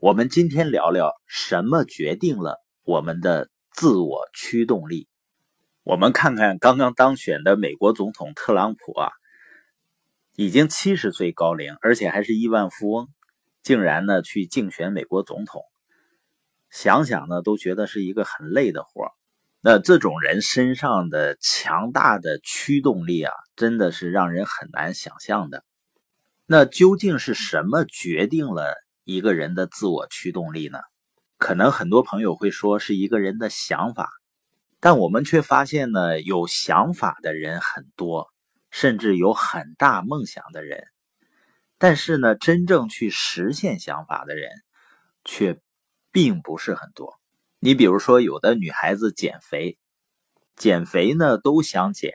我们今天聊聊什么决定了我们的自我驱动力。我们看看刚刚当选的美国总统特朗普啊，已经七十岁高龄，而且还是亿万富翁，竟然呢去竞选美国总统。想想呢，都觉得是一个很累的活那这种人身上的强大的驱动力啊，真的是让人很难想象的。那究竟是什么决定了一个人的自我驱动力呢？可能很多朋友会说是一个人的想法，但我们却发现呢，有想法的人很多，甚至有很大梦想的人，但是呢，真正去实现想法的人却。并不是很多。你比如说，有的女孩子减肥，减肥呢都想减，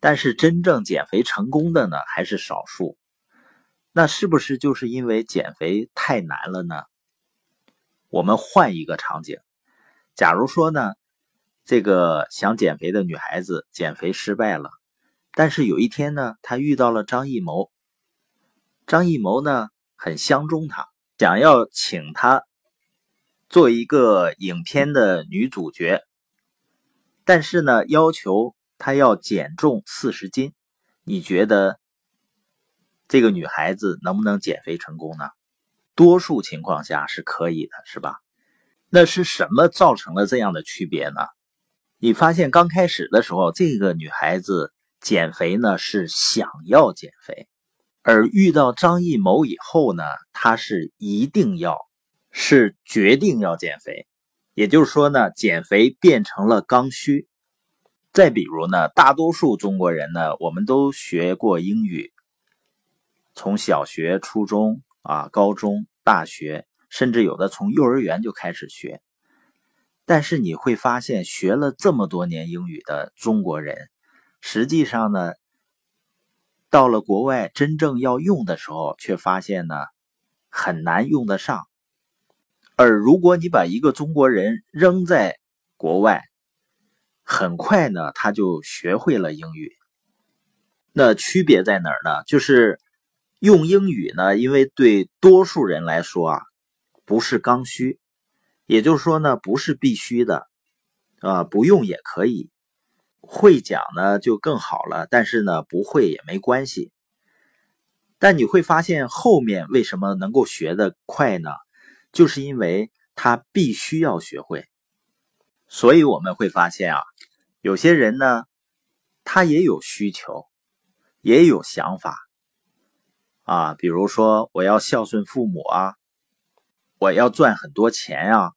但是真正减肥成功的呢还是少数。那是不是就是因为减肥太难了呢？我们换一个场景，假如说呢，这个想减肥的女孩子减肥失败了，但是有一天呢，她遇到了张艺谋，张艺谋呢很相中她，想要请她。做一个影片的女主角，但是呢，要求她要减重四十斤，你觉得这个女孩子能不能减肥成功呢？多数情况下是可以的，是吧？那是什么造成了这样的区别呢？你发现刚开始的时候，这个女孩子减肥呢是想要减肥，而遇到张艺谋以后呢，她是一定要。是决定要减肥，也就是说呢，减肥变成了刚需。再比如呢，大多数中国人呢，我们都学过英语，从小学、初中啊、高中、大学，甚至有的从幼儿园就开始学。但是你会发现，学了这么多年英语的中国人，实际上呢，到了国外真正要用的时候，却发现呢，很难用得上。而如果你把一个中国人扔在国外，很快呢，他就学会了英语。那区别在哪儿呢？就是用英语呢，因为对多数人来说啊，不是刚需，也就是说呢，不是必须的，啊，不用也可以，会讲呢就更好了。但是呢，不会也没关系。但你会发现后面为什么能够学得快呢？就是因为他必须要学会，所以我们会发现啊，有些人呢，他也有需求，也有想法啊，比如说我要孝顺父母啊，我要赚很多钱啊，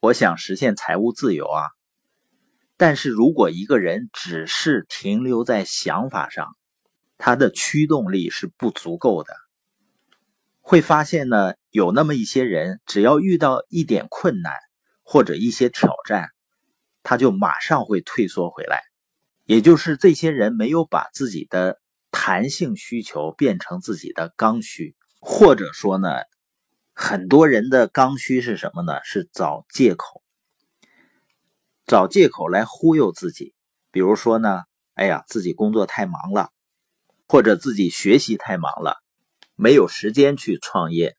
我想实现财务自由啊。但是如果一个人只是停留在想法上，他的驱动力是不足够的。会发现呢，有那么一些人，只要遇到一点困难或者一些挑战，他就马上会退缩回来。也就是这些人没有把自己的弹性需求变成自己的刚需，或者说呢，很多人的刚需是什么呢？是找借口，找借口来忽悠自己。比如说呢，哎呀，自己工作太忙了，或者自己学习太忙了。没有时间去创业，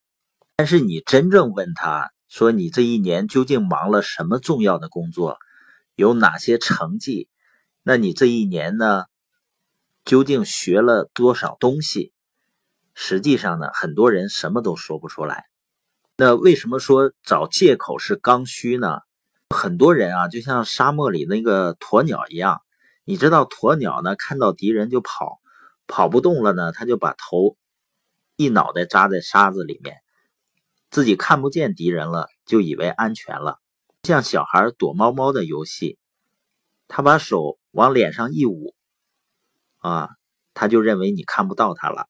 但是你真正问他说：“你这一年究竟忙了什么重要的工作？有哪些成绩？那你这一年呢，究竟学了多少东西？”实际上呢，很多人什么都说不出来。那为什么说找借口是刚需呢？很多人啊，就像沙漠里那个鸵鸟一样，你知道，鸵鸟呢看到敌人就跑，跑不动了呢，他就把头。一脑袋扎在沙子里面，自己看不见敌人了，就以为安全了。像小孩躲猫猫的游戏，他把手往脸上一捂，啊，他就认为你看不到他了。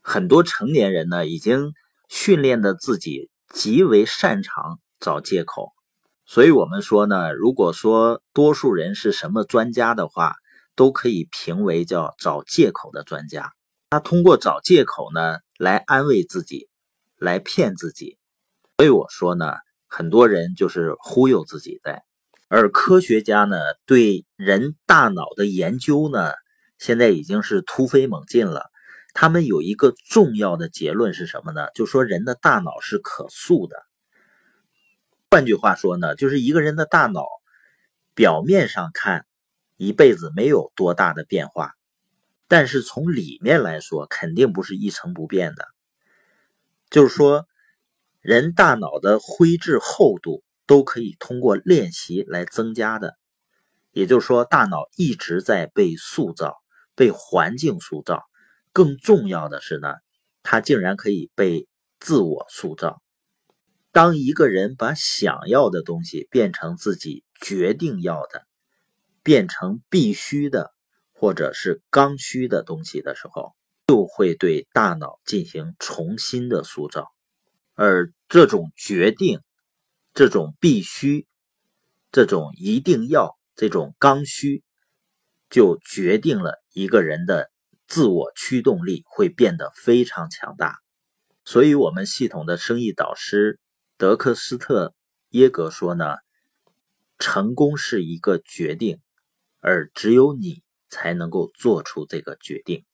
很多成年人呢，已经训练的自己极为擅长找借口。所以我们说呢，如果说多数人是什么专家的话，都可以评为叫找借口的专家。他通过找借口呢。来安慰自己，来骗自己，所以我说呢，很多人就是忽悠自己在。而科学家呢，对人大脑的研究呢，现在已经是突飞猛进了。他们有一个重要的结论是什么呢？就说人的大脑是可塑的，换句话说呢，就是一个人的大脑表面上看一辈子没有多大的变化，但是从里面来说肯定不是一成不变的。就是说，人大脑的灰质厚度都可以通过练习来增加的。也就是说，大脑一直在被塑造，被环境塑造。更重要的是呢，它竟然可以被自我塑造。当一个人把想要的东西变成自己决定要的，变成必须的，或者是刚需的东西的时候，就会对大脑进行重新的塑造。而这种决定、这种必须、这种一定要、这种刚需，就决定了一个人的自我驱动力会变得非常强大。所以，我们系统的生意导师。德克斯特耶格说呢：“成功是一个决定，而只有你才能够做出这个决定。”